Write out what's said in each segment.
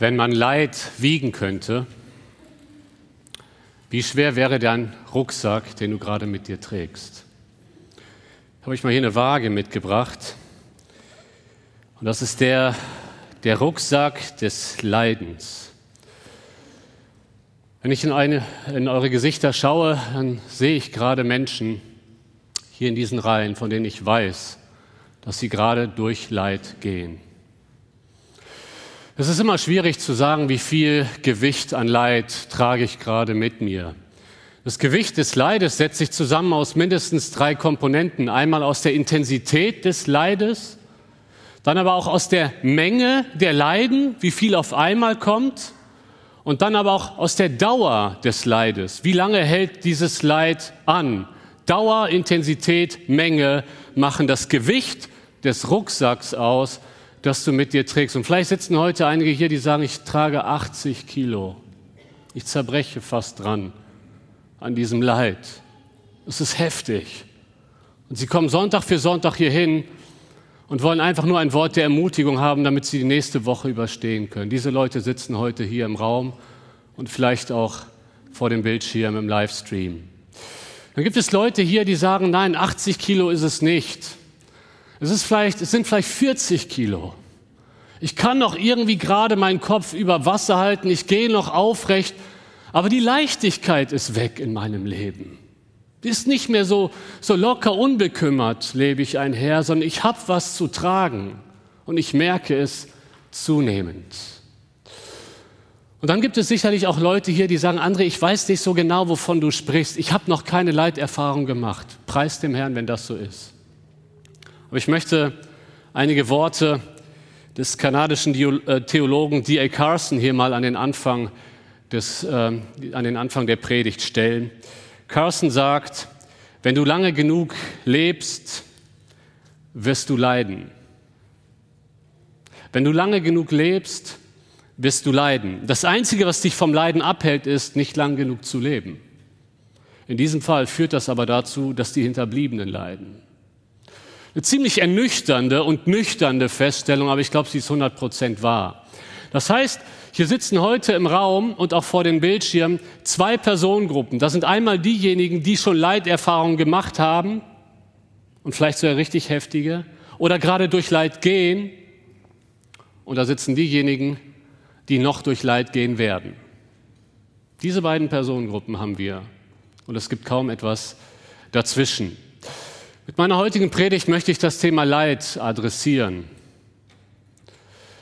Wenn man Leid wiegen könnte, wie schwer wäre dein Rucksack, den du gerade mit dir trägst? Habe ich mal hier eine Waage mitgebracht. Und das ist der, der Rucksack des Leidens. Wenn ich in, eine, in eure Gesichter schaue, dann sehe ich gerade Menschen hier in diesen Reihen, von denen ich weiß, dass sie gerade durch Leid gehen. Es ist immer schwierig zu sagen, wie viel Gewicht an Leid trage ich gerade mit mir. Das Gewicht des Leides setzt sich zusammen aus mindestens drei Komponenten. Einmal aus der Intensität des Leides, dann aber auch aus der Menge der Leiden, wie viel auf einmal kommt, und dann aber auch aus der Dauer des Leides. Wie lange hält dieses Leid an? Dauer, Intensität, Menge machen das Gewicht des Rucksacks aus, das du mit dir trägst. Und vielleicht sitzen heute einige hier, die sagen, ich trage 80 Kilo. Ich zerbreche fast dran an diesem Leid. Es ist heftig. Und sie kommen Sonntag für Sonntag hier hin und wollen einfach nur ein Wort der Ermutigung haben, damit sie die nächste Woche überstehen können. Diese Leute sitzen heute hier im Raum und vielleicht auch vor dem Bildschirm im Livestream. Dann gibt es Leute hier, die sagen, nein, 80 Kilo ist es nicht. Es, ist vielleicht, es sind vielleicht 40 Kilo. Ich kann noch irgendwie gerade meinen Kopf über Wasser halten, ich gehe noch aufrecht, aber die Leichtigkeit ist weg in meinem Leben. Die ist nicht mehr so, so locker unbekümmert, lebe ich einher, sondern ich habe was zu tragen und ich merke es zunehmend. Und dann gibt es sicherlich auch Leute hier, die sagen, André, ich weiß nicht so genau, wovon du sprichst. Ich habe noch keine Leiterfahrung gemacht. Preis dem Herrn, wenn das so ist. Aber ich möchte einige Worte des kanadischen äh, Theologen D.A. Carson hier mal an den Anfang, des, äh, an den Anfang der Predigt stellen. Carson sagt, wenn du lange genug lebst, wirst du leiden. Wenn du lange genug lebst, wirst du leiden. Das Einzige, was dich vom Leiden abhält, ist, nicht lang genug zu leben. In diesem Fall führt das aber dazu, dass die Hinterbliebenen leiden. Eine ziemlich ernüchternde und nüchternde Feststellung, aber ich glaube, sie ist 100 Prozent wahr. Das heißt, hier sitzen heute im Raum und auch vor den Bildschirmen zwei Personengruppen. Das sind einmal diejenigen, die schon Leiterfahrungen gemacht haben und vielleicht sogar richtig heftige oder gerade durch Leid gehen. Und da sitzen diejenigen, die noch durch Leid gehen werden. Diese beiden Personengruppen haben wir und es gibt kaum etwas dazwischen. Mit meiner heutigen Predigt möchte ich das Thema Leid adressieren.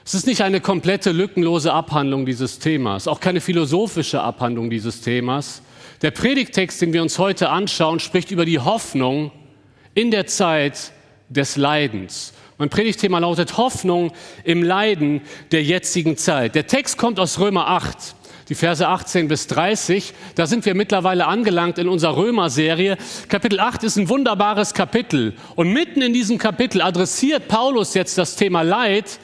Es ist nicht eine komplette lückenlose Abhandlung dieses Themas, auch keine philosophische Abhandlung dieses Themas. Der Predigtext, den wir uns heute anschauen, spricht über die Hoffnung in der Zeit des Leidens. Mein Predigtthema lautet Hoffnung im Leiden der jetzigen Zeit. Der Text kommt aus Römer 8 die Verse 18 bis 30. Da sind wir mittlerweile angelangt in unserer Römer-Serie. Kapitel 8 ist ein wunderbares Kapitel. Und mitten in diesem Kapitel adressiert Paulus jetzt das Thema Leid,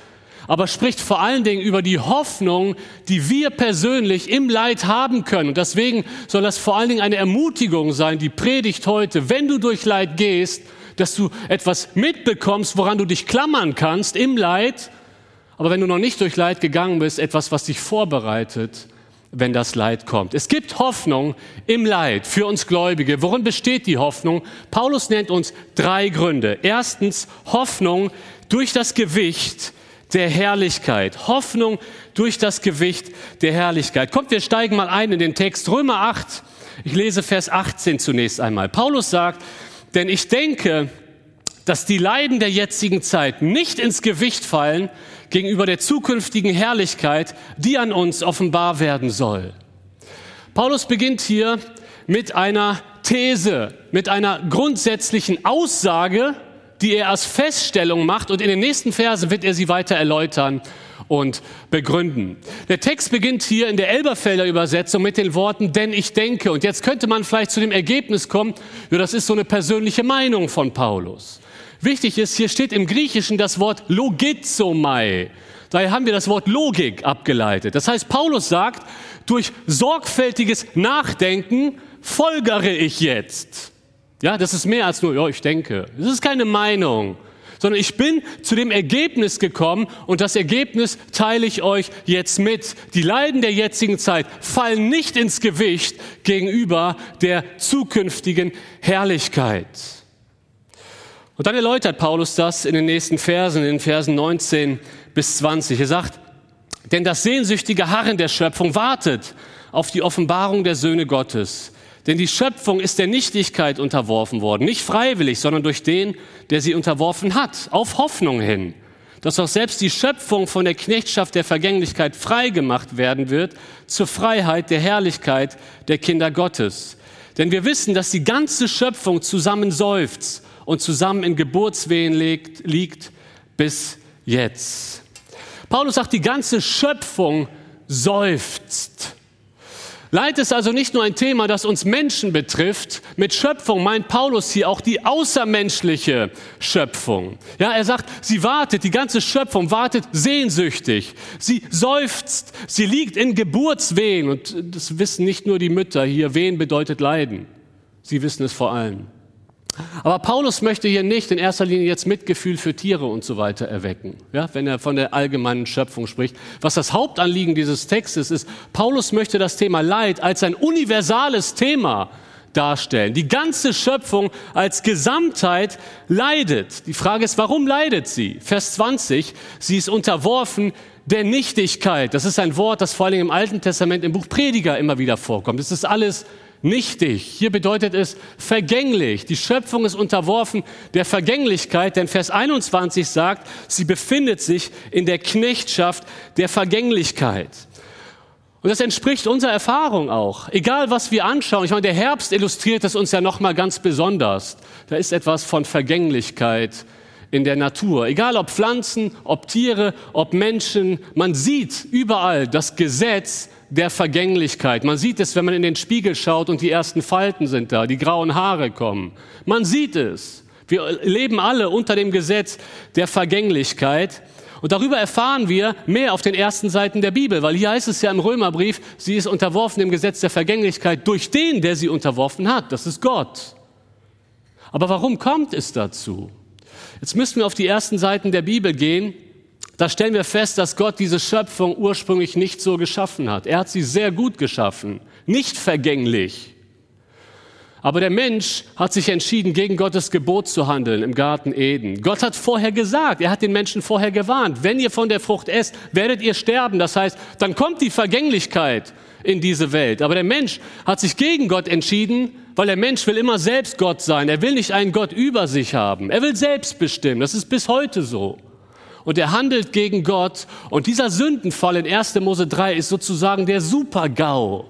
aber spricht vor allen Dingen über die Hoffnung, die wir persönlich im Leid haben können. Und deswegen soll das vor allen Dingen eine Ermutigung sein, die Predigt heute, wenn du durch Leid gehst, dass du etwas mitbekommst, woran du dich klammern kannst im Leid, aber wenn du noch nicht durch Leid gegangen bist, etwas, was dich vorbereitet wenn das Leid kommt. Es gibt Hoffnung im Leid für uns Gläubige. Worin besteht die Hoffnung? Paulus nennt uns drei Gründe. Erstens Hoffnung durch das Gewicht der Herrlichkeit. Hoffnung durch das Gewicht der Herrlichkeit. Kommt, wir steigen mal ein in den Text Römer 8. Ich lese Vers 18 zunächst einmal. Paulus sagt, denn ich denke, dass die Leiden der jetzigen Zeit nicht ins Gewicht fallen gegenüber der zukünftigen Herrlichkeit, die an uns offenbar werden soll. Paulus beginnt hier mit einer These, mit einer grundsätzlichen Aussage, die er als Feststellung macht und in den nächsten Versen wird er sie weiter erläutern und begründen. Der Text beginnt hier in der Elberfelder Übersetzung mit den Worten, denn ich denke. Und jetzt könnte man vielleicht zu dem Ergebnis kommen, ja, das ist so eine persönliche Meinung von Paulus. Wichtig ist, hier steht im Griechischen das Wort logizomai. Daher haben wir das Wort Logik abgeleitet. Das heißt, Paulus sagt, durch sorgfältiges Nachdenken folgere ich jetzt. Ja, das ist mehr als nur, ja, ich denke. Das ist keine Meinung, sondern ich bin zu dem Ergebnis gekommen und das Ergebnis teile ich euch jetzt mit. Die Leiden der jetzigen Zeit fallen nicht ins Gewicht gegenüber der zukünftigen Herrlichkeit. Und dann erläutert Paulus das in den nächsten Versen, in den Versen 19 bis 20. Er sagt, denn das sehnsüchtige Harren der Schöpfung wartet auf die Offenbarung der Söhne Gottes. Denn die Schöpfung ist der Nichtigkeit unterworfen worden, nicht freiwillig, sondern durch den, der sie unterworfen hat, auf Hoffnung hin, dass auch selbst die Schöpfung von der Knechtschaft der Vergänglichkeit frei gemacht werden wird zur Freiheit der Herrlichkeit der Kinder Gottes. Denn wir wissen, dass die ganze Schöpfung zusammen seufzt und zusammen in Geburtswehen liegt, liegt bis jetzt. Paulus sagt, die ganze Schöpfung seufzt. Leid ist also nicht nur ein Thema, das uns Menschen betrifft. Mit Schöpfung meint Paulus hier auch die außermenschliche Schöpfung. Ja, er sagt, sie wartet, die ganze Schöpfung wartet sehnsüchtig. Sie seufzt, sie liegt in Geburtswehen. Und das wissen nicht nur die Mütter hier. Wehen bedeutet Leiden. Sie wissen es vor allem. Aber Paulus möchte hier nicht in erster Linie jetzt Mitgefühl für Tiere und so weiter erwecken, ja, wenn er von der allgemeinen Schöpfung spricht. Was das Hauptanliegen dieses Textes ist, Paulus möchte das Thema Leid als ein universales Thema darstellen. Die ganze Schöpfung als Gesamtheit leidet. Die Frage ist, warum leidet sie? Vers 20, sie ist unterworfen der Nichtigkeit. Das ist ein Wort, das vor allem im Alten Testament im Buch Prediger immer wieder vorkommt. Das ist alles nichtig. Hier bedeutet es vergänglich. Die Schöpfung ist unterworfen der Vergänglichkeit, denn Vers 21 sagt, sie befindet sich in der Knechtschaft der Vergänglichkeit. Und das entspricht unserer Erfahrung auch. Egal was wir anschauen, ich meine, der Herbst illustriert es uns ja noch mal ganz besonders. Da ist etwas von Vergänglichkeit in der Natur. Egal ob Pflanzen, ob Tiere, ob Menschen, man sieht überall das Gesetz der Vergänglichkeit. Man sieht es, wenn man in den Spiegel schaut und die ersten Falten sind da, die grauen Haare kommen. Man sieht es. Wir leben alle unter dem Gesetz der Vergänglichkeit. Und darüber erfahren wir mehr auf den ersten Seiten der Bibel, weil hier heißt es ja im Römerbrief, sie ist unterworfen dem Gesetz der Vergänglichkeit durch den, der sie unterworfen hat. Das ist Gott. Aber warum kommt es dazu? Jetzt müssen wir auf die ersten Seiten der Bibel gehen da stellen wir fest, dass Gott diese Schöpfung ursprünglich nicht so geschaffen hat. Er hat sie sehr gut geschaffen, nicht vergänglich. Aber der Mensch hat sich entschieden, gegen Gottes Gebot zu handeln im Garten Eden. Gott hat vorher gesagt, er hat den Menschen vorher gewarnt, wenn ihr von der Frucht esst, werdet ihr sterben. Das heißt, dann kommt die Vergänglichkeit in diese Welt. Aber der Mensch hat sich gegen Gott entschieden, weil der Mensch will immer selbst Gott sein. Er will nicht einen Gott über sich haben. Er will selbst bestimmen. Das ist bis heute so und er handelt gegen Gott. Und dieser Sündenfall in 1. Mose 3 ist sozusagen der Super-GAU,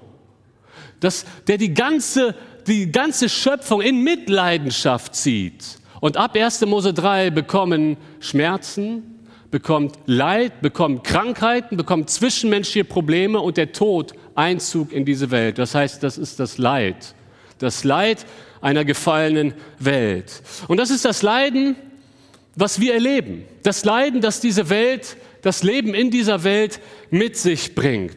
das, der die ganze, die ganze Schöpfung in Mitleidenschaft zieht. Und ab 1. Mose 3 bekommen Schmerzen, bekommt Leid, bekommt Krankheiten, bekommt zwischenmenschliche Probleme und der Tod Einzug in diese Welt. Das heißt, das ist das Leid. Das Leid einer gefallenen Welt. Und das ist das Leiden was wir erleben. Das Leiden, das diese Welt, das Leben in dieser Welt mit sich bringt.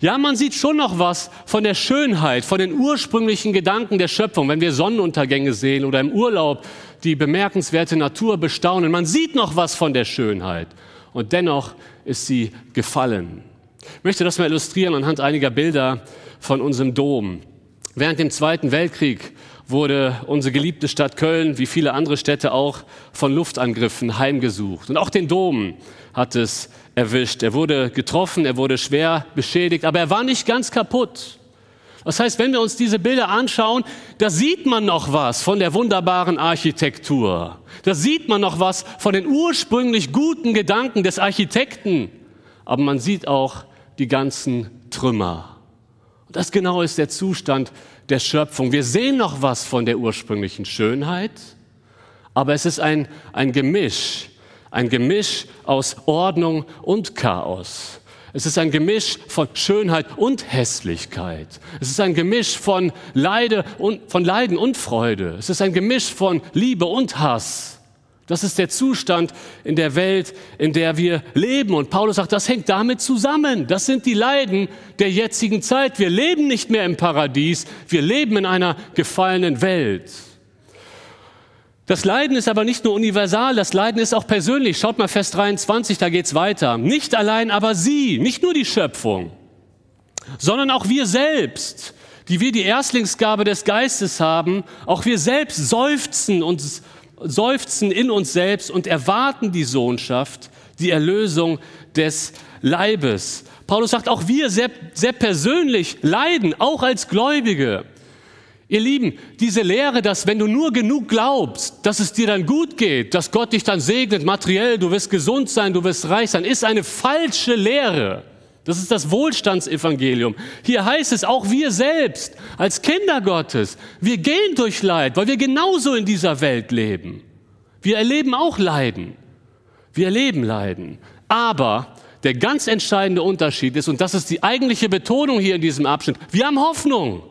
Ja, man sieht schon noch was von der Schönheit, von den ursprünglichen Gedanken der Schöpfung, wenn wir Sonnenuntergänge sehen oder im Urlaub die bemerkenswerte Natur bestaunen. Man sieht noch was von der Schönheit und dennoch ist sie gefallen. Ich möchte das mal illustrieren anhand einiger Bilder von unserem Dom. Während dem Zweiten Weltkrieg wurde unsere geliebte Stadt Köln, wie viele andere Städte auch, von Luftangriffen heimgesucht. Und auch den Dom hat es erwischt. Er wurde getroffen, er wurde schwer beschädigt, aber er war nicht ganz kaputt. Das heißt, wenn wir uns diese Bilder anschauen, da sieht man noch was von der wunderbaren Architektur. Da sieht man noch was von den ursprünglich guten Gedanken des Architekten. Aber man sieht auch die ganzen Trümmer. Und das genau ist der Zustand der Schöpfung. Wir sehen noch was von der ursprünglichen Schönheit, aber es ist ein, ein Gemisch, ein Gemisch aus Ordnung und Chaos. Es ist ein Gemisch von Schönheit und Hässlichkeit. Es ist ein Gemisch von, Leide und, von Leiden und Freude. Es ist ein Gemisch von Liebe und Hass. Das ist der Zustand in der Welt, in der wir leben. Und Paulus sagt, das hängt damit zusammen. Das sind die Leiden der jetzigen Zeit. Wir leben nicht mehr im Paradies, wir leben in einer gefallenen Welt. Das Leiden ist aber nicht nur universal, das Leiden ist auch persönlich. Schaut mal Vers 23, da geht's weiter. Nicht allein aber sie, nicht nur die Schöpfung, sondern auch wir selbst, die wir die Erstlingsgabe des Geistes haben, auch wir selbst seufzen und seufzen in uns selbst und erwarten die Sohnschaft, die Erlösung des Leibes. Paulus sagt, auch wir sehr, sehr persönlich leiden, auch als Gläubige. Ihr Lieben, diese Lehre, dass wenn du nur genug glaubst, dass es dir dann gut geht, dass Gott dich dann segnet, materiell, du wirst gesund sein, du wirst reich sein, ist eine falsche Lehre. Das ist das Wohlstandsevangelium. Hier heißt es, auch wir selbst als Kinder Gottes, wir gehen durch Leid, weil wir genauso in dieser Welt leben. Wir erleben auch Leiden. Wir erleben Leiden. Aber der ganz entscheidende Unterschied ist, und das ist die eigentliche Betonung hier in diesem Abschnitt, wir haben Hoffnung.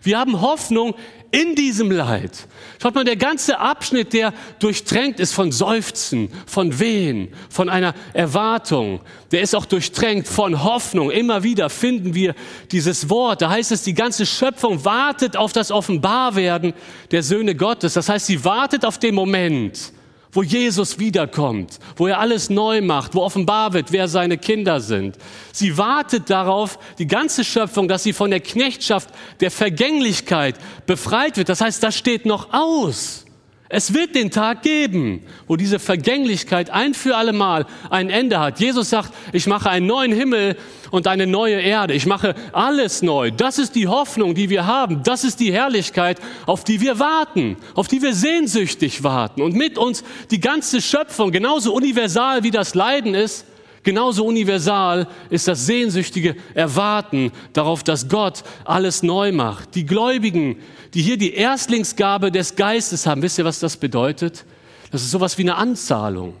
Wir haben Hoffnung in diesem Leid. Schaut mal, der ganze Abschnitt, der durchtränkt ist von Seufzen, von Wehen, von einer Erwartung, der ist auch durchtränkt von Hoffnung. Immer wieder finden wir dieses Wort. Da heißt es, die ganze Schöpfung wartet auf das Offenbarwerden der Söhne Gottes. Das heißt, sie wartet auf den Moment, wo Jesus wiederkommt, wo er alles neu macht, wo offenbar wird, wer seine Kinder sind. Sie wartet darauf, die ganze Schöpfung, dass sie von der Knechtschaft der Vergänglichkeit befreit wird. Das heißt, das steht noch aus. Es wird den Tag geben, wo diese Vergänglichkeit ein für alle Mal ein Ende hat. Jesus sagt, ich mache einen neuen Himmel und eine neue Erde. Ich mache alles neu. Das ist die Hoffnung, die wir haben. Das ist die Herrlichkeit, auf die wir warten, auf die wir sehnsüchtig warten. Und mit uns die ganze Schöpfung, genauso universal wie das Leiden ist, Genauso universal ist das sehnsüchtige Erwarten darauf, dass Gott alles neu macht. Die Gläubigen, die hier die Erstlingsgabe des Geistes haben, wisst ihr, was das bedeutet? Das ist sowas wie eine Anzahlung.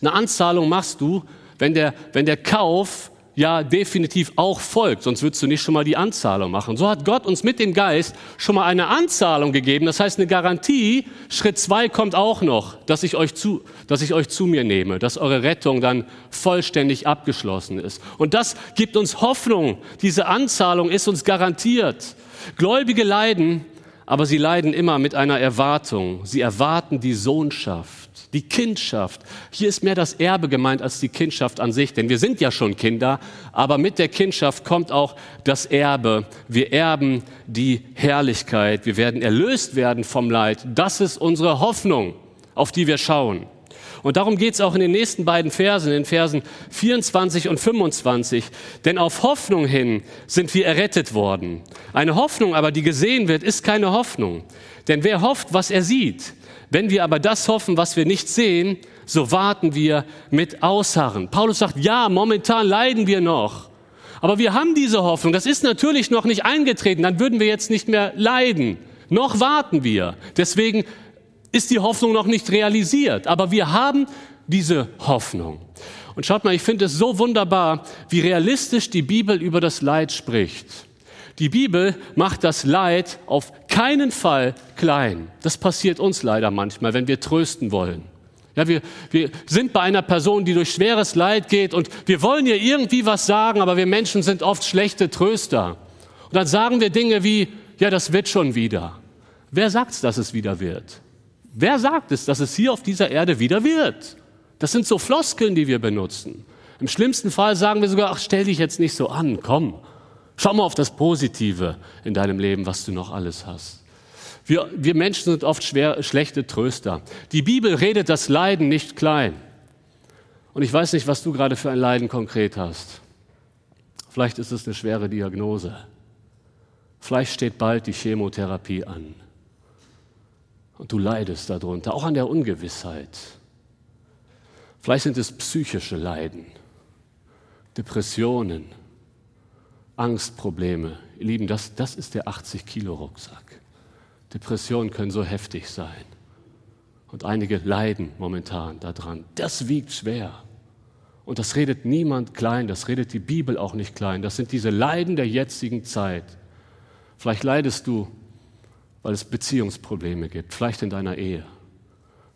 Eine Anzahlung machst du, wenn der, wenn der Kauf ja definitiv auch folgt, sonst würdest du nicht schon mal die Anzahlung machen. So hat Gott uns mit dem Geist schon mal eine Anzahlung gegeben, das heißt eine Garantie. Schritt zwei kommt auch noch, dass ich euch zu, dass ich euch zu mir nehme, dass eure Rettung dann vollständig abgeschlossen ist. Und das gibt uns Hoffnung. Diese Anzahlung ist uns garantiert. Gläubige leiden, aber sie leiden immer mit einer Erwartung. Sie erwarten die Sohnschaft die Kindschaft. Hier ist mehr das Erbe gemeint als die Kindschaft an sich, denn wir sind ja schon Kinder, aber mit der Kindschaft kommt auch das Erbe. Wir erben die Herrlichkeit, wir werden erlöst werden vom Leid. Das ist unsere Hoffnung, auf die wir schauen. Und darum geht es auch in den nächsten beiden Versen, in den Versen 24 und 25. Denn auf Hoffnung hin sind wir errettet worden. Eine Hoffnung aber, die gesehen wird, ist keine Hoffnung. Denn wer hofft, was er sieht, wenn wir aber das hoffen, was wir nicht sehen, so warten wir mit Ausharren. Paulus sagt, ja, momentan leiden wir noch. Aber wir haben diese Hoffnung. Das ist natürlich noch nicht eingetreten. Dann würden wir jetzt nicht mehr leiden. Noch warten wir. Deswegen ist die Hoffnung noch nicht realisiert. Aber wir haben diese Hoffnung. Und schaut mal, ich finde es so wunderbar, wie realistisch die Bibel über das Leid spricht. Die Bibel macht das Leid auf keinen Fall klein. Das passiert uns leider manchmal, wenn wir trösten wollen. Ja, wir, wir sind bei einer Person, die durch schweres Leid geht und wir wollen ihr irgendwie was sagen, aber wir Menschen sind oft schlechte Tröster. Und dann sagen wir Dinge wie, ja, das wird schon wieder. Wer sagt es, dass es wieder wird? Wer sagt es, dass es hier auf dieser Erde wieder wird? Das sind so Floskeln, die wir benutzen. Im schlimmsten Fall sagen wir sogar, ach, stell dich jetzt nicht so an, komm, Schau mal auf das Positive in deinem Leben, was du noch alles hast. Wir, wir Menschen sind oft schwer, schlechte Tröster. Die Bibel redet das Leiden nicht klein. Und ich weiß nicht, was du gerade für ein Leiden konkret hast. Vielleicht ist es eine schwere Diagnose. Vielleicht steht bald die Chemotherapie an. Und du leidest darunter, auch an der Ungewissheit. Vielleicht sind es psychische Leiden, Depressionen, Angstprobleme. Ihr Lieben, das, das ist der 80-Kilo-Rucksack. Depressionen können so heftig sein. Und einige leiden momentan daran. Das wiegt schwer. Und das redet niemand klein, das redet die Bibel auch nicht klein. Das sind diese Leiden der jetzigen Zeit. Vielleicht leidest du, weil es Beziehungsprobleme gibt, vielleicht in deiner Ehe.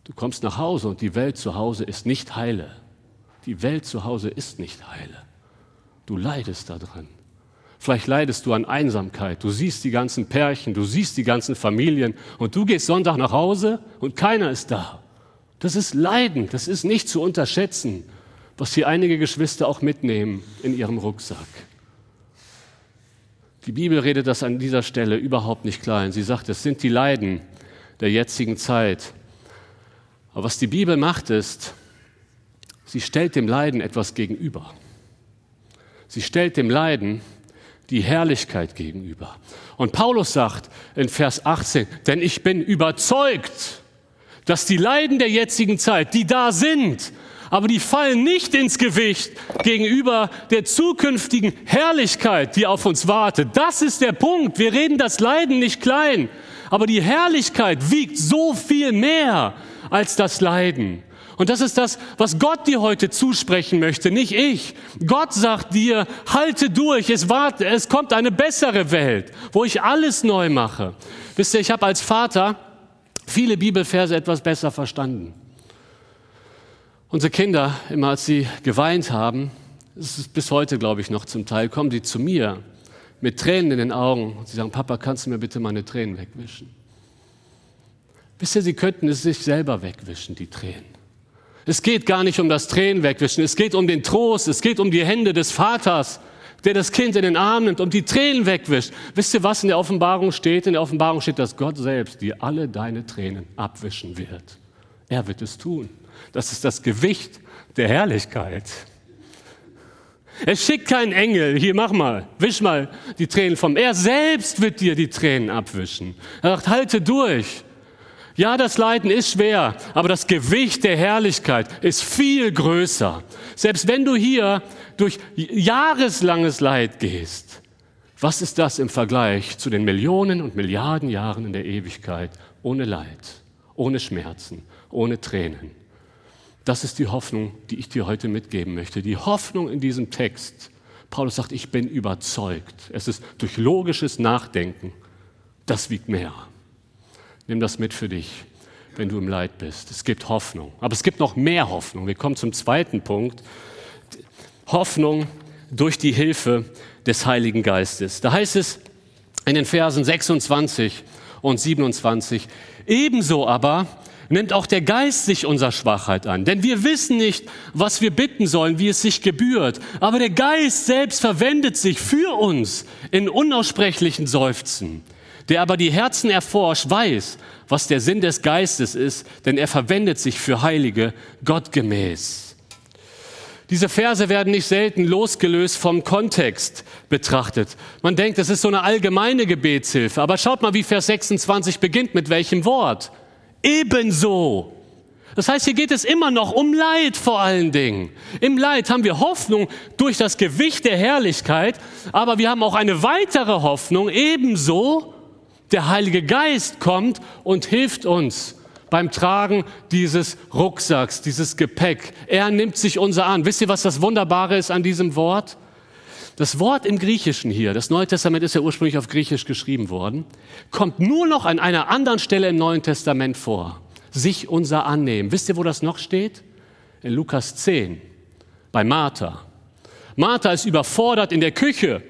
Du kommst nach Hause und die Welt zu Hause ist nicht heile. Die Welt zu Hause ist nicht heile. Du leidest daran. Vielleicht leidest du an Einsamkeit. Du siehst die ganzen Pärchen, du siehst die ganzen Familien und du gehst Sonntag nach Hause und keiner ist da. Das ist Leiden, das ist nicht zu unterschätzen, was hier einige Geschwister auch mitnehmen in ihrem Rucksack. Die Bibel redet das an dieser Stelle überhaupt nicht klein. Sie sagt, es sind die Leiden der jetzigen Zeit. Aber was die Bibel macht, ist, sie stellt dem Leiden etwas gegenüber. Sie stellt dem Leiden die Herrlichkeit gegenüber. Und Paulus sagt in Vers 18, denn ich bin überzeugt, dass die Leiden der jetzigen Zeit, die da sind, aber die fallen nicht ins Gewicht gegenüber der zukünftigen Herrlichkeit, die auf uns wartet. Das ist der Punkt. Wir reden das Leiden nicht klein, aber die Herrlichkeit wiegt so viel mehr als das Leiden. Und das ist das, was Gott dir heute zusprechen möchte, nicht ich. Gott sagt dir, halte durch, es, warte, es kommt eine bessere Welt, wo ich alles neu mache. Wisst ihr, ich habe als Vater viele Bibelverse etwas besser verstanden. Unsere Kinder, immer als sie geweint haben, es ist bis heute, glaube ich, noch zum Teil, kommen sie zu mir mit Tränen in den Augen und sie sagen, Papa, kannst du mir bitte meine Tränen wegwischen? Wisst ihr, sie könnten es sich selber wegwischen, die Tränen. Es geht gar nicht um das Tränen wegwischen, es geht um den Trost, es geht um die Hände des Vaters, der das Kind in den Arm nimmt und die Tränen wegwischt. Wisst ihr, was in der Offenbarung steht? In der Offenbarung steht, dass Gott selbst dir alle deine Tränen abwischen wird. Er wird es tun. Das ist das Gewicht der Herrlichkeit. Es schickt keinen Engel, hier mach mal, wisch mal die Tränen vom. Er selbst wird dir die Tränen abwischen. Er sagt, halte durch. Ja, das Leiden ist schwer, aber das Gewicht der Herrlichkeit ist viel größer. Selbst wenn du hier durch jahreslanges Leid gehst, was ist das im Vergleich zu den Millionen und Milliarden Jahren in der Ewigkeit ohne Leid, ohne Schmerzen, ohne Tränen? Das ist die Hoffnung, die ich dir heute mitgeben möchte. Die Hoffnung in diesem Text. Paulus sagt, ich bin überzeugt. Es ist durch logisches Nachdenken. Das wiegt mehr. Nimm das mit für dich, wenn du im Leid bist. Es gibt Hoffnung. Aber es gibt noch mehr Hoffnung. Wir kommen zum zweiten Punkt. Hoffnung durch die Hilfe des Heiligen Geistes. Da heißt es in den Versen 26 und 27, ebenso aber nimmt auch der Geist sich unserer Schwachheit an. Denn wir wissen nicht, was wir bitten sollen, wie es sich gebührt. Aber der Geist selbst verwendet sich für uns in unaussprechlichen Seufzen. Der aber die Herzen erforscht, weiß, was der Sinn des Geistes ist, denn er verwendet sich für Heilige gottgemäß. Diese Verse werden nicht selten losgelöst vom Kontext betrachtet. Man denkt, es ist so eine allgemeine Gebetshilfe. Aber schaut mal, wie Vers 26 beginnt, mit welchem Wort. Ebenso. Das heißt, hier geht es immer noch um Leid vor allen Dingen. Im Leid haben wir Hoffnung durch das Gewicht der Herrlichkeit, aber wir haben auch eine weitere Hoffnung, ebenso der Heilige Geist kommt und hilft uns beim Tragen dieses Rucksacks, dieses Gepäck. Er nimmt sich unser an. Wisst ihr, was das Wunderbare ist an diesem Wort? Das Wort im Griechischen hier, das Neue Testament ist ja ursprünglich auf Griechisch geschrieben worden, kommt nur noch an einer anderen Stelle im Neuen Testament vor. Sich unser annehmen. Wisst ihr, wo das noch steht? In Lukas 10, bei Martha. Martha ist überfordert in der Küche.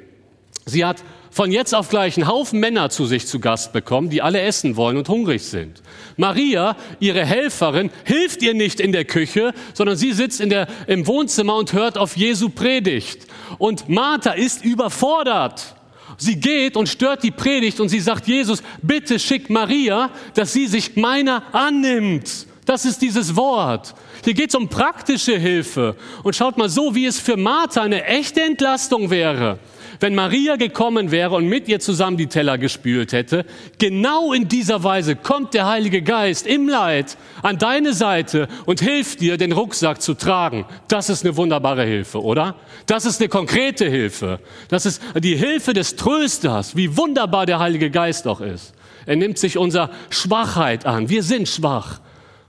Sie hat von jetzt auf gleich einen Haufen Männer zu sich zu Gast bekommen, die alle essen wollen und hungrig sind. Maria, ihre Helferin, hilft ihr nicht in der Küche, sondern sie sitzt in der, im Wohnzimmer und hört auf Jesu Predigt. Und Martha ist überfordert. Sie geht und stört die Predigt und sie sagt, Jesus, bitte schick Maria, dass sie sich meiner annimmt. Das ist dieses Wort. Hier geht es um praktische Hilfe. Und schaut mal so, wie es für Martha eine echte Entlastung wäre wenn Maria gekommen wäre und mit ihr zusammen die Teller gespült hätte, genau in dieser Weise kommt der Heilige Geist im Leid an deine Seite und hilft dir, den Rucksack zu tragen. Das ist eine wunderbare Hilfe, oder? Das ist eine konkrete Hilfe. Das ist die Hilfe des Trösters, wie wunderbar der Heilige Geist auch ist. Er nimmt sich unserer Schwachheit an. Wir sind schwach.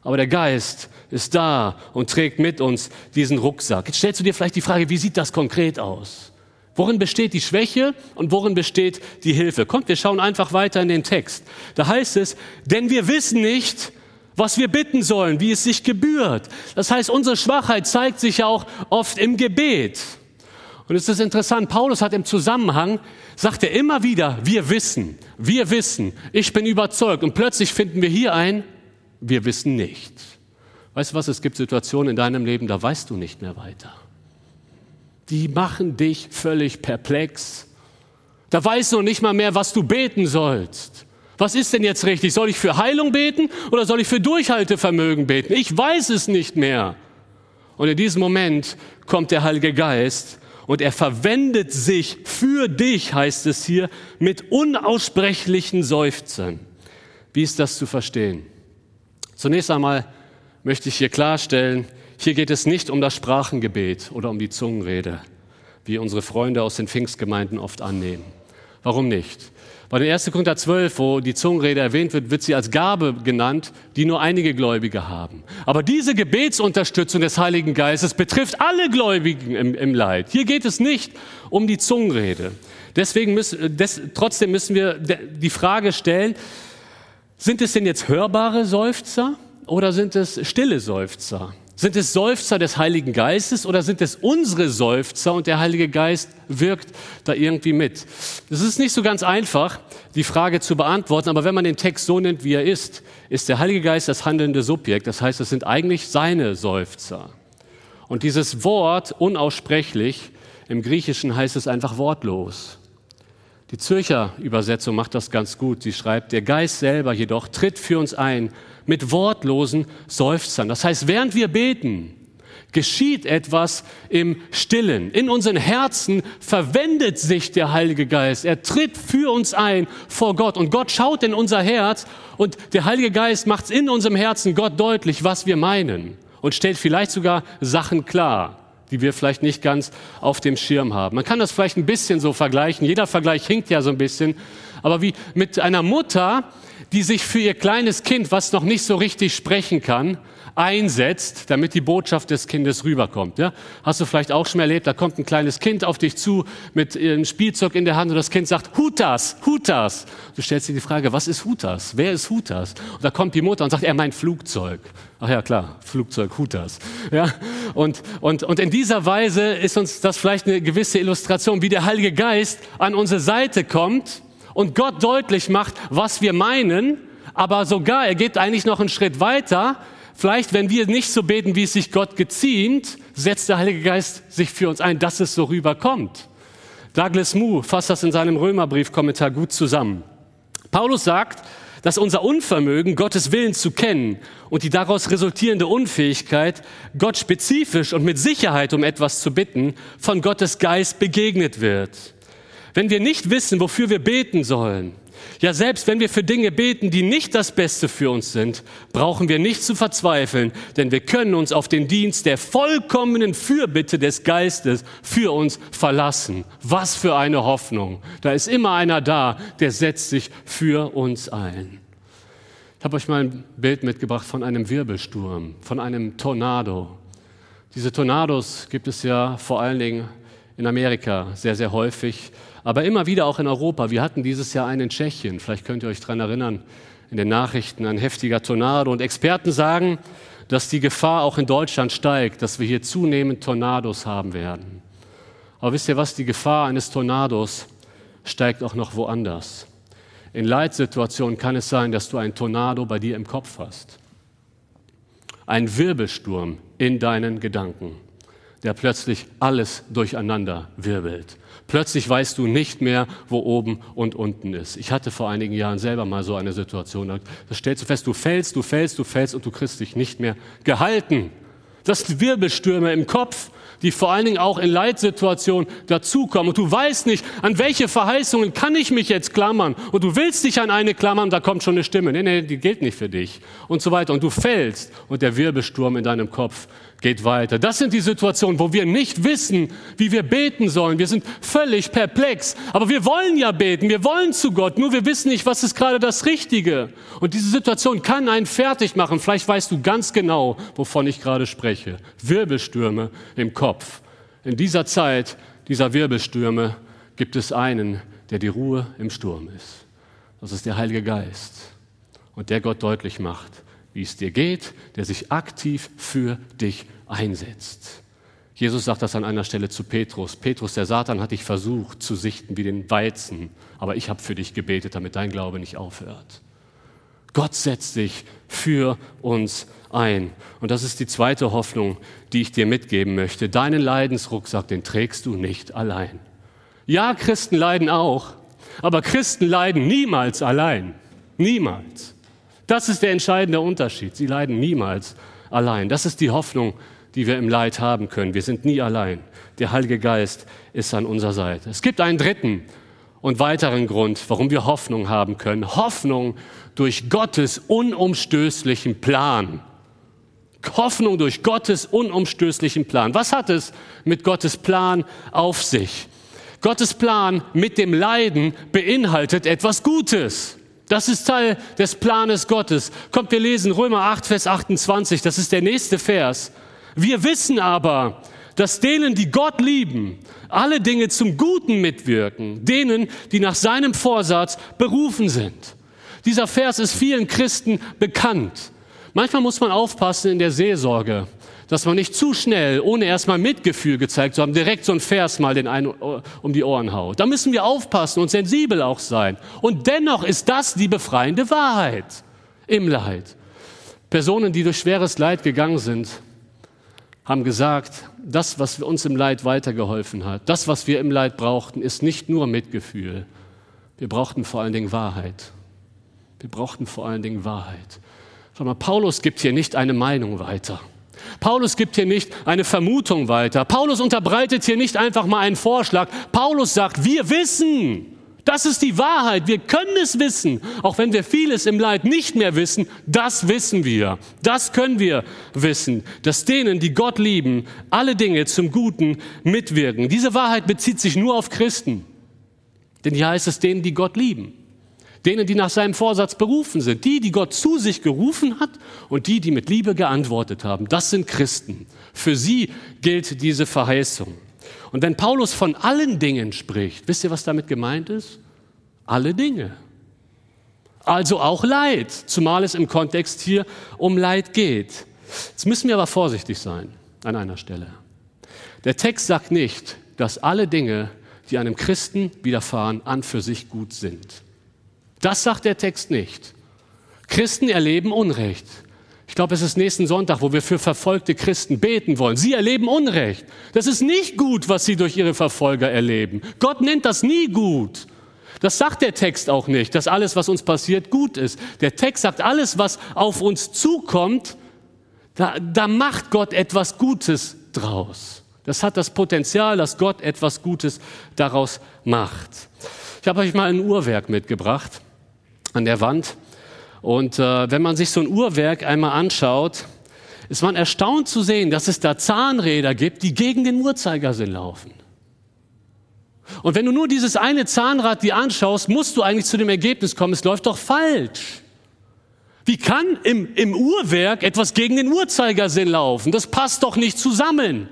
Aber der Geist ist da und trägt mit uns diesen Rucksack. Jetzt stellst du dir vielleicht die Frage, wie sieht das konkret aus? Worin besteht die Schwäche und worin besteht die Hilfe? Kommt, wir schauen einfach weiter in den Text. Da heißt es, denn wir wissen nicht, was wir bitten sollen, wie es sich gebührt. Das heißt, unsere Schwachheit zeigt sich auch oft im Gebet. Und es ist interessant, Paulus hat im Zusammenhang, sagt er immer wieder, wir wissen, wir wissen, ich bin überzeugt. Und plötzlich finden wir hier ein, wir wissen nicht. Weißt du was, es gibt Situationen in deinem Leben, da weißt du nicht mehr weiter. Die machen dich völlig perplex. Da weißt du nicht mal mehr, was du beten sollst. Was ist denn jetzt richtig? Soll ich für Heilung beten oder soll ich für Durchhaltevermögen beten? Ich weiß es nicht mehr. Und in diesem Moment kommt der Heilige Geist und er verwendet sich für dich, heißt es hier, mit unaussprechlichen Seufzern. Wie ist das zu verstehen? Zunächst einmal möchte ich hier klarstellen, hier geht es nicht um das Sprachengebet oder um die Zungenrede, wie unsere Freunde aus den Pfingstgemeinden oft annehmen. Warum nicht? Bei den 1. Korinther 12, wo die Zungenrede erwähnt wird, wird sie als Gabe genannt, die nur einige Gläubige haben. Aber diese Gebetsunterstützung des Heiligen Geistes betrifft alle Gläubigen im, im Leid. Hier geht es nicht um die Zungenrede. Deswegen müssen, des, trotzdem müssen wir die Frage stellen, sind es denn jetzt hörbare Seufzer oder sind es stille Seufzer? Sind es Seufzer des Heiligen Geistes oder sind es unsere Seufzer und der Heilige Geist wirkt da irgendwie mit? Es ist nicht so ganz einfach, die Frage zu beantworten, aber wenn man den Text so nennt, wie er ist, ist der Heilige Geist das handelnde Subjekt. Das heißt, es sind eigentlich seine Seufzer. Und dieses Wort unaussprechlich, im Griechischen heißt es einfach wortlos. Die Zürcher Übersetzung macht das ganz gut. Sie schreibt, der Geist selber jedoch tritt für uns ein mit wortlosen Seufzern. Das heißt, während wir beten, geschieht etwas im Stillen. In unseren Herzen verwendet sich der Heilige Geist. Er tritt für uns ein vor Gott und Gott schaut in unser Herz und der Heilige Geist macht in unserem Herzen Gott deutlich, was wir meinen und stellt vielleicht sogar Sachen klar die wir vielleicht nicht ganz auf dem Schirm haben. Man kann das vielleicht ein bisschen so vergleichen. Jeder Vergleich hinkt ja so ein bisschen. Aber wie mit einer Mutter, die sich für ihr kleines Kind, was noch nicht so richtig sprechen kann, einsetzt, damit die Botschaft des Kindes rüberkommt. Ja? Hast du vielleicht auch schon erlebt, da kommt ein kleines Kind auf dich zu mit einem Spielzeug in der Hand und das Kind sagt, Hutas, Hutas. Du stellst dir die Frage, was ist Hutas? Wer ist Hutas? Und da kommt die Mutter und sagt, er meint Flugzeug. Ach ja, klar, Flugzeug, Hutas. Ja? Und, und, und in dieser Weise ist uns das vielleicht eine gewisse Illustration, wie der Heilige Geist an unsere Seite kommt und Gott deutlich macht, was wir meinen, aber sogar, er geht eigentlich noch einen Schritt weiter. Vielleicht, wenn wir nicht so beten, wie es sich Gott geziemt, setzt der Heilige Geist sich für uns ein, dass es so rüberkommt. Douglas Moo fasst das in seinem Römerbriefkommentar gut zusammen. Paulus sagt, dass unser Unvermögen, Gottes Willen zu kennen und die daraus resultierende Unfähigkeit, Gott spezifisch und mit Sicherheit um etwas zu bitten, von Gottes Geist begegnet wird. Wenn wir nicht wissen, wofür wir beten sollen, ja selbst wenn wir für Dinge beten, die nicht das Beste für uns sind, brauchen wir nicht zu verzweifeln, denn wir können uns auf den Dienst der vollkommenen Fürbitte des Geistes für uns verlassen. Was für eine Hoffnung. Da ist immer einer da, der setzt sich für uns ein. Ich habe euch mal ein Bild mitgebracht von einem Wirbelsturm, von einem Tornado. Diese Tornados gibt es ja vor allen Dingen in Amerika sehr, sehr häufig aber immer wieder auch in Europa. Wir hatten dieses Jahr einen in Tschechien, vielleicht könnt ihr euch daran erinnern, in den Nachrichten ein heftiger Tornado. Und Experten sagen, dass die Gefahr auch in Deutschland steigt, dass wir hier zunehmend Tornados haben werden. Aber wisst ihr was, die Gefahr eines Tornados steigt auch noch woanders. In Leitsituationen kann es sein, dass du einen Tornado bei dir im Kopf hast. Ein Wirbelsturm in deinen Gedanken, der plötzlich alles durcheinander wirbelt. Plötzlich weißt du nicht mehr, wo oben und unten ist. Ich hatte vor einigen Jahren selber mal so eine Situation. Da stellst du fest, du fällst, du fällst, du fällst und du kriegst dich nicht mehr gehalten. Das sind Wirbelstürme im Kopf, die vor allen Dingen auch in Leitsituationen dazukommen. Und du weißt nicht, an welche Verheißungen kann ich mich jetzt klammern. Und du willst dich an eine klammern, da kommt schon eine Stimme. Nee, nee, die gilt nicht für dich. Und so weiter. Und du fällst und der Wirbelsturm in deinem Kopf geht weiter. Das sind die Situationen, wo wir nicht wissen, wie wir beten sollen. Wir sind völlig perplex. Aber wir wollen ja beten, wir wollen zu Gott, nur wir wissen nicht, was ist gerade das Richtige. Und diese Situation kann einen fertig machen. Vielleicht weißt du ganz genau, wovon ich gerade spreche. Wirbelstürme im Kopf. In dieser Zeit dieser Wirbelstürme gibt es einen, der die Ruhe im Sturm ist. Das ist der Heilige Geist. Und der Gott deutlich macht, wie es dir geht, der sich aktiv für dich einsetzt. Jesus sagt das an einer Stelle zu Petrus. Petrus, der Satan hat dich versucht zu sichten wie den Weizen, aber ich habe für dich gebetet, damit dein Glaube nicht aufhört. Gott setzt sich für uns ein. Und das ist die zweite Hoffnung, die ich dir mitgeben möchte. Deinen Leidensrucksack, den trägst du nicht allein. Ja, Christen leiden auch, aber Christen leiden niemals allein. Niemals. Das ist der entscheidende Unterschied. Sie leiden niemals allein. Das ist die Hoffnung, die wir im Leid haben können. Wir sind nie allein. Der Heilige Geist ist an unserer Seite. Es gibt einen dritten und weiteren Grund, warum wir Hoffnung haben können. Hoffnung durch Gottes unumstößlichen Plan. Hoffnung durch Gottes unumstößlichen Plan. Was hat es mit Gottes Plan auf sich? Gottes Plan mit dem Leiden beinhaltet etwas Gutes. Das ist Teil des Planes Gottes. Kommt, wir lesen Römer 8, Vers 28. Das ist der nächste Vers. Wir wissen aber, dass denen, die Gott lieben, alle Dinge zum Guten mitwirken, denen, die nach seinem Vorsatz berufen sind. Dieser Vers ist vielen Christen bekannt. Manchmal muss man aufpassen in der Seelsorge, dass man nicht zu schnell, ohne erstmal Mitgefühl gezeigt zu haben, direkt so ein Vers mal den einen um die Ohren haut. Da müssen wir aufpassen und sensibel auch sein. Und dennoch ist das die befreiende Wahrheit im Leid. Personen, die durch schweres Leid gegangen sind, haben gesagt, das, was uns im Leid weitergeholfen hat, das, was wir im Leid brauchten, ist nicht nur Mitgefühl. Wir brauchten vor allen Dingen Wahrheit. Wir brauchten vor allen Dingen Wahrheit. Schau mal, Paulus gibt hier nicht eine Meinung weiter. Paulus gibt hier nicht eine Vermutung weiter. Paulus unterbreitet hier nicht einfach mal einen Vorschlag. Paulus sagt, wir wissen. Das ist die Wahrheit. Wir können es wissen. Auch wenn wir vieles im Leid nicht mehr wissen, das wissen wir. Das können wir wissen, dass denen, die Gott lieben, alle Dinge zum Guten mitwirken. Diese Wahrheit bezieht sich nur auf Christen. Denn hier heißt es denen, die Gott lieben. Denen, die nach seinem Vorsatz berufen sind. Die, die Gott zu sich gerufen hat und die, die mit Liebe geantwortet haben. Das sind Christen. Für sie gilt diese Verheißung. Und wenn Paulus von allen Dingen spricht, wisst ihr, was damit gemeint ist? Alle Dinge. Also auch Leid, zumal es im Kontext hier um Leid geht. Jetzt müssen wir aber vorsichtig sein an einer Stelle. Der Text sagt nicht, dass alle Dinge, die einem Christen widerfahren, an für sich gut sind. Das sagt der Text nicht. Christen erleben Unrecht. Ich glaube, es ist nächsten Sonntag, wo wir für verfolgte Christen beten wollen. Sie erleben Unrecht. Das ist nicht gut, was sie durch ihre Verfolger erleben. Gott nennt das nie gut. Das sagt der Text auch nicht, dass alles, was uns passiert, gut ist. Der Text sagt, alles, was auf uns zukommt, da, da macht Gott etwas Gutes draus. Das hat das Potenzial, dass Gott etwas Gutes daraus macht. Ich habe euch mal ein Uhrwerk mitgebracht an der Wand. Und äh, wenn man sich so ein Uhrwerk einmal anschaut, ist man erstaunt zu sehen, dass es da Zahnräder gibt, die gegen den Uhrzeigersinn laufen. Und wenn du nur dieses eine Zahnrad dir anschaust, musst du eigentlich zu dem Ergebnis kommen, es läuft doch falsch. Wie kann im, im Uhrwerk etwas gegen den Uhrzeigersinn laufen? Das passt doch nicht zusammen.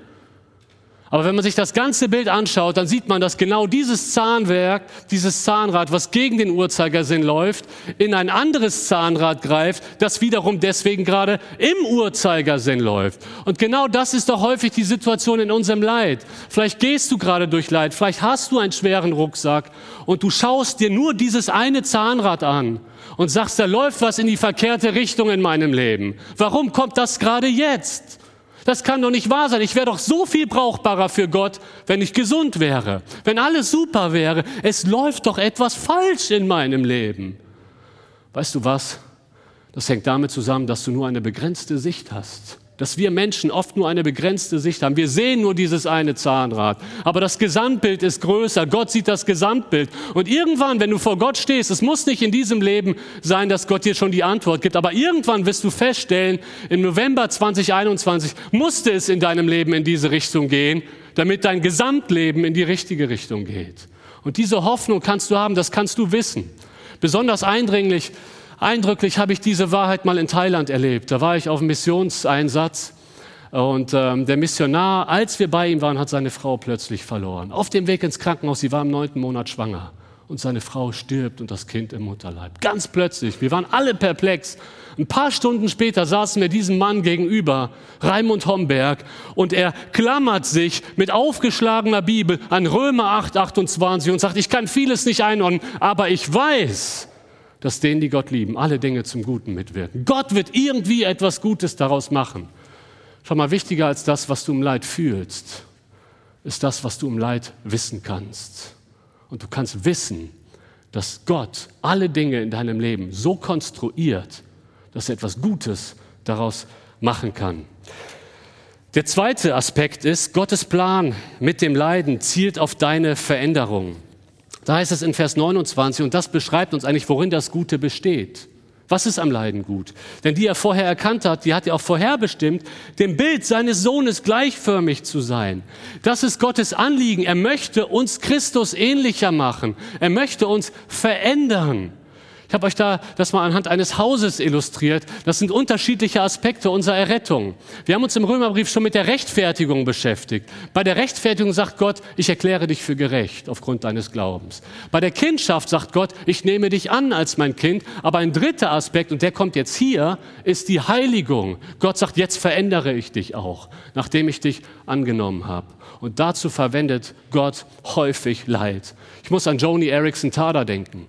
Aber wenn man sich das ganze Bild anschaut, dann sieht man, dass genau dieses Zahnwerk, dieses Zahnrad, was gegen den Uhrzeigersinn läuft, in ein anderes Zahnrad greift, das wiederum deswegen gerade im Uhrzeigersinn läuft. Und genau das ist doch häufig die Situation in unserem Leid. Vielleicht gehst du gerade durch Leid, vielleicht hast du einen schweren Rucksack und du schaust dir nur dieses eine Zahnrad an und sagst, da läuft was in die verkehrte Richtung in meinem Leben. Warum kommt das gerade jetzt? Das kann doch nicht wahr sein. Ich wäre doch so viel brauchbarer für Gott, wenn ich gesund wäre, wenn alles super wäre. Es läuft doch etwas falsch in meinem Leben. Weißt du was? Das hängt damit zusammen, dass du nur eine begrenzte Sicht hast dass wir Menschen oft nur eine begrenzte Sicht haben. Wir sehen nur dieses eine Zahnrad, aber das Gesamtbild ist größer. Gott sieht das Gesamtbild. Und irgendwann, wenn du vor Gott stehst, es muss nicht in diesem Leben sein, dass Gott dir schon die Antwort gibt, aber irgendwann wirst du feststellen, im November 2021 musste es in deinem Leben in diese Richtung gehen, damit dein Gesamtleben in die richtige Richtung geht. Und diese Hoffnung kannst du haben, das kannst du wissen. Besonders eindringlich Eindrücklich habe ich diese Wahrheit mal in Thailand erlebt. Da war ich auf einem Missionseinsatz und ähm, der Missionar, als wir bei ihm waren, hat seine Frau plötzlich verloren. Auf dem Weg ins Krankenhaus, sie war im neunten Monat schwanger. und seine Frau stirbt und das Kind im Mutterleib. Ganz plötzlich, wir waren alle perplex. Ein paar Stunden später saßen wir diesem Mann gegenüber, Raimund Homberg, und er klammert sich mit aufgeschlagener Bibel an Römer 8, 28 und sagt, ich kann vieles nicht einordnen, aber ich weiß, dass denen, die Gott lieben, alle Dinge zum Guten mitwirken. Gott wird irgendwie etwas Gutes daraus machen. Schau mal, wichtiger als das, was du im Leid fühlst, ist das, was du im Leid wissen kannst. Und du kannst wissen, dass Gott alle Dinge in deinem Leben so konstruiert, dass er etwas Gutes daraus machen kann. Der zweite Aspekt ist, Gottes Plan mit dem Leiden zielt auf deine Veränderung. Da heißt es in Vers 29, und das beschreibt uns eigentlich, worin das Gute besteht. Was ist am Leiden gut? Denn die er vorher erkannt hat, die hat er auch vorherbestimmt, dem Bild seines Sohnes gleichförmig zu sein. Das ist Gottes Anliegen. Er möchte uns Christus ähnlicher machen. Er möchte uns verändern. Ich habe euch da das mal anhand eines Hauses illustriert. Das sind unterschiedliche Aspekte unserer Errettung. Wir haben uns im Römerbrief schon mit der Rechtfertigung beschäftigt. Bei der Rechtfertigung sagt Gott, ich erkläre dich für gerecht aufgrund deines Glaubens. Bei der Kindschaft sagt Gott, ich nehme dich an als mein Kind. Aber ein dritter Aspekt, und der kommt jetzt hier, ist die Heiligung. Gott sagt, jetzt verändere ich dich auch, nachdem ich dich angenommen habe. Und dazu verwendet Gott häufig Leid. Ich muss an Joni Erickson Tada denken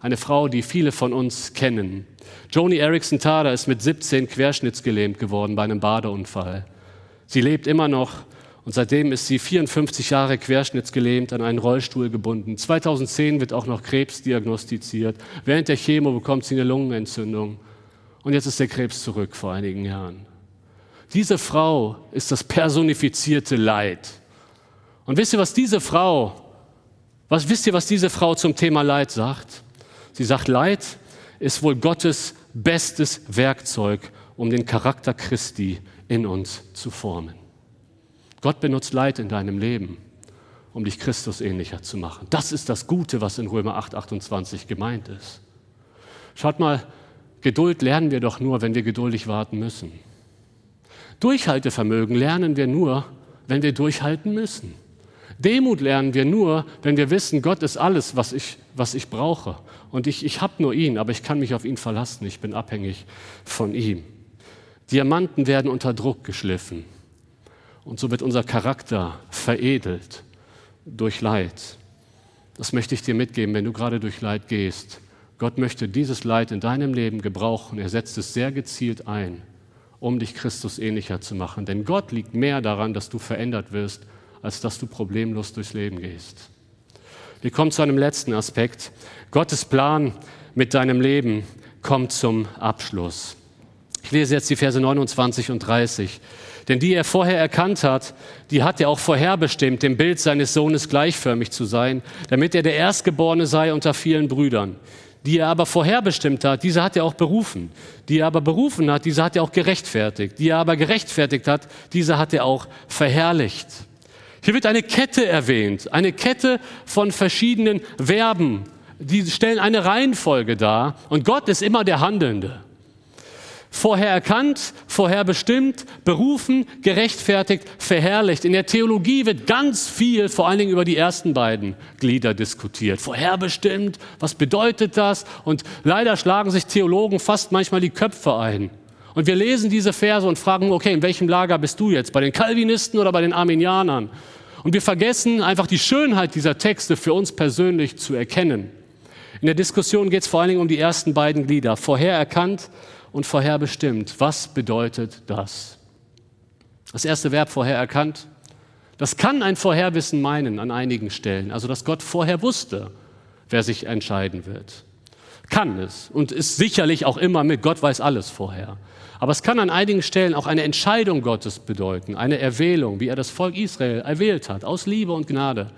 eine Frau, die viele von uns kennen. Joni Erickson Tada ist mit 17 querschnittsgelähmt geworden bei einem Badeunfall. Sie lebt immer noch und seitdem ist sie 54 Jahre querschnittsgelähmt an einen Rollstuhl gebunden. 2010 wird auch noch Krebs diagnostiziert. Während der Chemo bekommt sie eine Lungenentzündung. Und jetzt ist der Krebs zurück vor einigen Jahren. Diese Frau ist das personifizierte Leid. Und wisst ihr, was diese Frau, was wisst ihr, was diese Frau zum Thema Leid sagt? Sie sagt, Leid ist wohl Gottes bestes Werkzeug, um den Charakter Christi in uns zu formen. Gott benutzt Leid in deinem Leben, um dich Christus ähnlicher zu machen. Das ist das Gute, was in Römer 8, 28 gemeint ist. Schaut mal, Geduld lernen wir doch nur, wenn wir geduldig warten müssen. Durchhaltevermögen lernen wir nur, wenn wir durchhalten müssen. Demut lernen wir nur, wenn wir wissen, Gott ist alles, was ich, was ich brauche. Und ich, ich habe nur ihn, aber ich kann mich auf ihn verlassen. Ich bin abhängig von ihm. Diamanten werden unter Druck geschliffen. Und so wird unser Charakter veredelt durch Leid. Das möchte ich dir mitgeben, wenn du gerade durch Leid gehst. Gott möchte dieses Leid in deinem Leben gebrauchen. Er setzt es sehr gezielt ein, um dich Christus ähnlicher zu machen. Denn Gott liegt mehr daran, dass du verändert wirst, als dass du problemlos durchs Leben gehst. Wir kommen zu einem letzten Aspekt. Gottes Plan mit deinem Leben kommt zum Abschluss. Ich lese jetzt die Verse 29 und 30. Denn die er vorher erkannt hat, die hat er auch vorherbestimmt, dem Bild seines Sohnes gleichförmig zu sein, damit er der Erstgeborene sei unter vielen Brüdern. Die er aber vorherbestimmt hat, diese hat er auch berufen. Die er aber berufen hat, diese hat er auch gerechtfertigt. Die er aber gerechtfertigt hat, diese hat er auch verherrlicht. Hier wird eine Kette erwähnt, eine Kette von verschiedenen Verben. Die stellen eine Reihenfolge dar und Gott ist immer der Handelnde. Vorher erkannt, vorher bestimmt, berufen, gerechtfertigt, verherrlicht. In der Theologie wird ganz viel, vor allen Dingen über die ersten beiden Glieder diskutiert. Vorherbestimmt, was bedeutet das? Und leider schlagen sich Theologen fast manchmal die Köpfe ein. Und wir lesen diese Verse und fragen, okay, in welchem Lager bist du jetzt? Bei den Calvinisten oder bei den Arminianern? Und wir vergessen einfach die Schönheit dieser Texte für uns persönlich zu erkennen. In der Diskussion geht es vor allen Dingen um die ersten beiden Glieder, vorher erkannt und vorherbestimmt. Was bedeutet das? Das erste Verb vorher erkannt, das kann ein Vorherwissen meinen an einigen Stellen, also dass Gott vorher wusste, wer sich entscheiden wird. Kann es und ist sicherlich auch immer mit Gott weiß alles vorher. Aber es kann an einigen Stellen auch eine Entscheidung Gottes bedeuten, eine Erwählung, wie er das Volk Israel erwählt hat, aus Liebe und Gnade.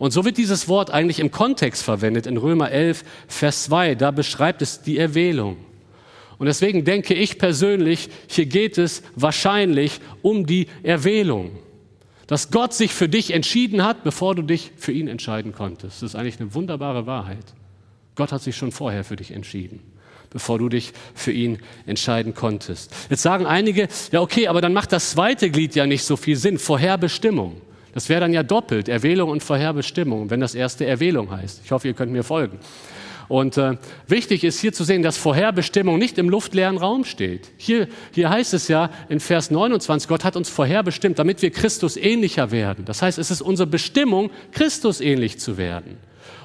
Und so wird dieses Wort eigentlich im Kontext verwendet in Römer 11, Vers 2. Da beschreibt es die Erwählung. Und deswegen denke ich persönlich, hier geht es wahrscheinlich um die Erwählung. Dass Gott sich für dich entschieden hat, bevor du dich für ihn entscheiden konntest. Das ist eigentlich eine wunderbare Wahrheit. Gott hat sich schon vorher für dich entschieden bevor du dich für ihn entscheiden konntest. Jetzt sagen einige, ja okay, aber dann macht das zweite Glied ja nicht so viel Sinn, Vorherbestimmung. Das wäre dann ja doppelt, Erwählung und Vorherbestimmung, wenn das erste Erwählung heißt. Ich hoffe, ihr könnt mir folgen. Und äh, wichtig ist hier zu sehen, dass Vorherbestimmung nicht im luftleeren Raum steht. Hier, hier heißt es ja in Vers 29, Gott hat uns vorherbestimmt, damit wir Christus ähnlicher werden. Das heißt, es ist unsere Bestimmung, Christus ähnlich zu werden.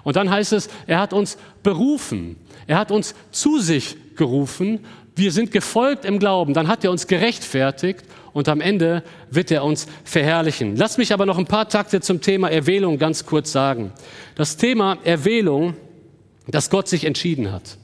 Und dann heißt es, er hat uns berufen. Er hat uns zu sich gerufen. Wir sind gefolgt im Glauben. Dann hat er uns gerechtfertigt und am Ende wird er uns verherrlichen. Lass mich aber noch ein paar Takte zum Thema Erwählung ganz kurz sagen. Das Thema Erwählung dass Gott sich entschieden hat,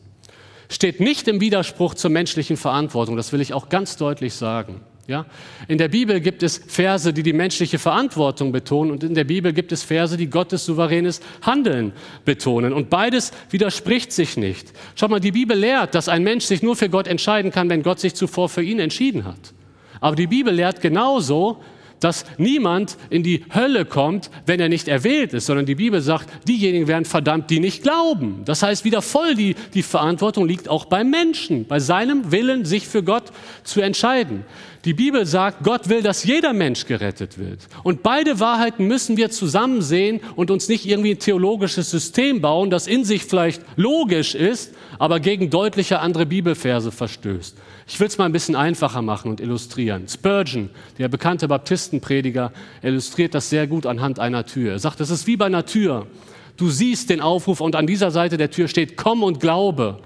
steht nicht im Widerspruch zur menschlichen Verantwortung. Das will ich auch ganz deutlich sagen. Ja? In der Bibel gibt es Verse, die die menschliche Verantwortung betonen und in der Bibel gibt es Verse, die Gottes souveränes Handeln betonen. Und beides widerspricht sich nicht. Schau mal, die Bibel lehrt, dass ein Mensch sich nur für Gott entscheiden kann, wenn Gott sich zuvor für ihn entschieden hat. Aber die Bibel lehrt genauso, dass niemand in die Hölle kommt, wenn er nicht erwählt ist, sondern die Bibel sagt, diejenigen werden verdammt, die nicht glauben. Das heißt, wieder voll die, die Verantwortung liegt auch beim Menschen, bei seinem Willen, sich für Gott zu entscheiden. Die Bibel sagt, Gott will, dass jeder Mensch gerettet wird. Und beide Wahrheiten müssen wir zusammen sehen und uns nicht irgendwie ein theologisches System bauen, das in sich vielleicht logisch ist, aber gegen deutliche andere Bibelverse verstößt. Ich will es mal ein bisschen einfacher machen und illustrieren. Spurgeon, der bekannte Baptistenprediger, illustriert das sehr gut anhand einer Tür. Er sagt, es ist wie bei einer Tür. Du siehst den Aufruf und an dieser Seite der Tür steht, komm und glaube.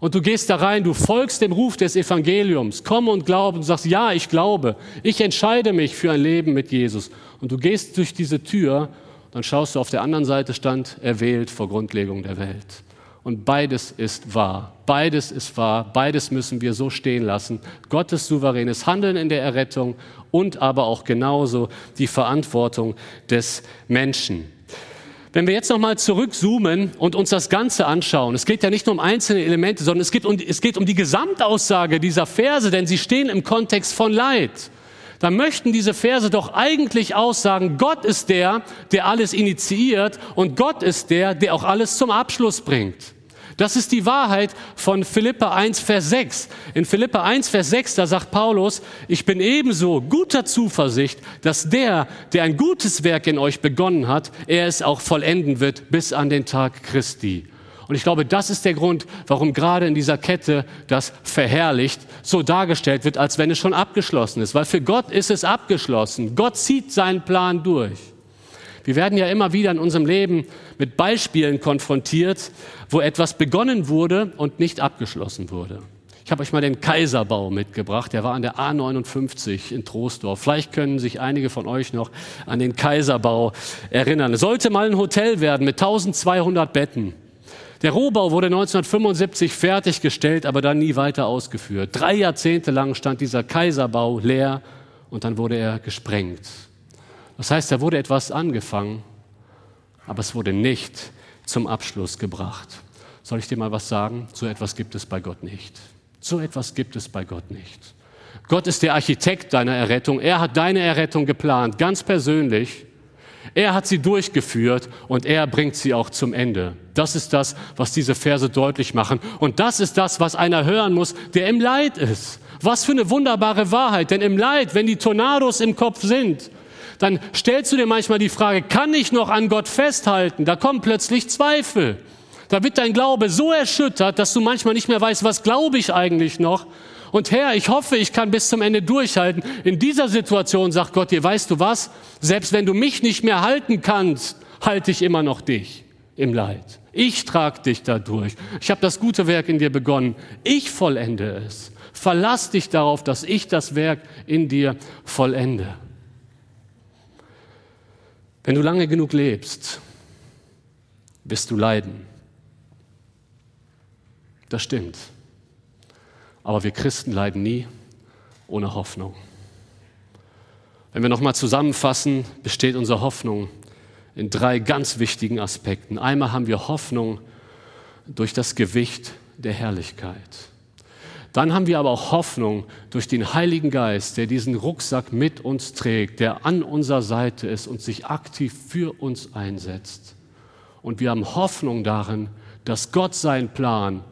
Und du gehst da rein, du folgst dem Ruf des Evangeliums, komm und glaube und sagst, ja, ich glaube, ich entscheide mich für ein Leben mit Jesus. Und du gehst durch diese Tür, dann schaust du auf der anderen Seite stand, erwählt vor Grundlegung der Welt. Und beides ist wahr. Beides ist wahr. Beides müssen wir so stehen lassen. Gottes souveränes Handeln in der Errettung und aber auch genauso die Verantwortung des Menschen. Wenn wir jetzt nochmal zurückzoomen und uns das Ganze anschauen, es geht ja nicht nur um einzelne Elemente, sondern es geht um, es geht um die Gesamtaussage dieser Verse, denn sie stehen im Kontext von Leid. Da möchten diese Verse doch eigentlich aussagen, Gott ist der, der alles initiiert und Gott ist der, der auch alles zum Abschluss bringt. Das ist die Wahrheit von Philippa 1, Vers 6. In Philippa 1, Vers 6, da sagt Paulus, ich bin ebenso guter Zuversicht, dass der, der ein gutes Werk in euch begonnen hat, er es auch vollenden wird bis an den Tag Christi. Und ich glaube, das ist der Grund, warum gerade in dieser Kette das verherrlicht so dargestellt wird, als wenn es schon abgeschlossen ist. Weil für Gott ist es abgeschlossen. Gott zieht seinen Plan durch. Wir werden ja immer wieder in unserem Leben mit Beispielen konfrontiert, wo etwas begonnen wurde und nicht abgeschlossen wurde. Ich habe euch mal den Kaiserbau mitgebracht. Der war an der A59 in Troisdorf. Vielleicht können sich einige von euch noch an den Kaiserbau erinnern. Es sollte mal ein Hotel werden mit 1200 Betten. Der Rohbau wurde 1975 fertiggestellt, aber dann nie weiter ausgeführt. Drei Jahrzehnte lang stand dieser Kaiserbau leer und dann wurde er gesprengt. Das heißt, da wurde etwas angefangen, aber es wurde nicht zum Abschluss gebracht. Soll ich dir mal was sagen? So etwas gibt es bei Gott nicht. So etwas gibt es bei Gott nicht. Gott ist der Architekt deiner Errettung. Er hat deine Errettung geplant, ganz persönlich. Er hat sie durchgeführt und er bringt sie auch zum Ende. Das ist das, was diese Verse deutlich machen. Und das ist das, was einer hören muss, der im Leid ist. Was für eine wunderbare Wahrheit. Denn im Leid, wenn die Tornados im Kopf sind, dann stellst du dir manchmal die Frage, kann ich noch an Gott festhalten? Da kommen plötzlich Zweifel. Da wird dein Glaube so erschüttert, dass du manchmal nicht mehr weißt, was glaube ich eigentlich noch? Und Herr, ich hoffe, ich kann bis zum Ende durchhalten. In dieser Situation sagt Gott dir, weißt du was? Selbst wenn du mich nicht mehr halten kannst, halte ich immer noch dich im Leid. Ich trage dich dadurch. Ich habe das gute Werk in dir begonnen. Ich vollende es. Verlass dich darauf, dass ich das Werk in dir vollende. Wenn du lange genug lebst, wirst du leiden. Das stimmt. Aber wir Christen leiden nie ohne Hoffnung. Wenn wir nochmal zusammenfassen, besteht unsere Hoffnung in drei ganz wichtigen Aspekten. Einmal haben wir Hoffnung durch das Gewicht der Herrlichkeit. Dann haben wir aber auch Hoffnung durch den Heiligen Geist, der diesen Rucksack mit uns trägt, der an unserer Seite ist und sich aktiv für uns einsetzt. Und wir haben Hoffnung darin, dass Gott seinen Plan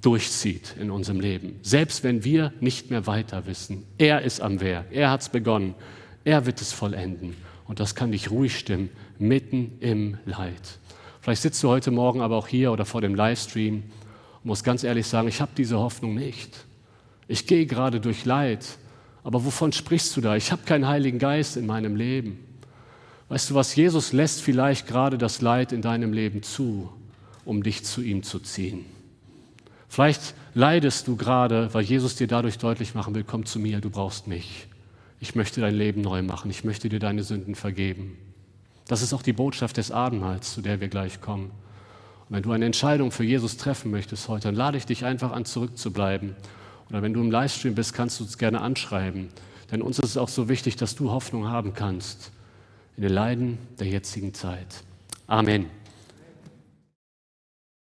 durchzieht in unserem Leben, selbst wenn wir nicht mehr weiter wissen. Er ist am Wehr, er hat es begonnen, er wird es vollenden. Und das kann dich ruhig stimmen, mitten im Leid. Vielleicht sitzt du heute Morgen aber auch hier oder vor dem Livestream und musst ganz ehrlich sagen, ich habe diese Hoffnung nicht. Ich gehe gerade durch Leid, aber wovon sprichst du da? Ich habe keinen Heiligen Geist in meinem Leben. Weißt du was, Jesus lässt vielleicht gerade das Leid in deinem Leben zu, um dich zu ihm zu ziehen. Vielleicht leidest du gerade, weil Jesus dir dadurch deutlich machen will, komm zu mir, du brauchst mich. Ich möchte dein Leben neu machen, ich möchte dir deine Sünden vergeben. Das ist auch die Botschaft des Abendmahls, zu der wir gleich kommen. Und wenn du eine Entscheidung für Jesus treffen möchtest heute, dann lade ich dich einfach an, zurückzubleiben. Oder wenn du im Livestream bist, kannst du uns gerne anschreiben. Denn uns ist es auch so wichtig, dass du Hoffnung haben kannst in den Leiden der jetzigen Zeit. Amen.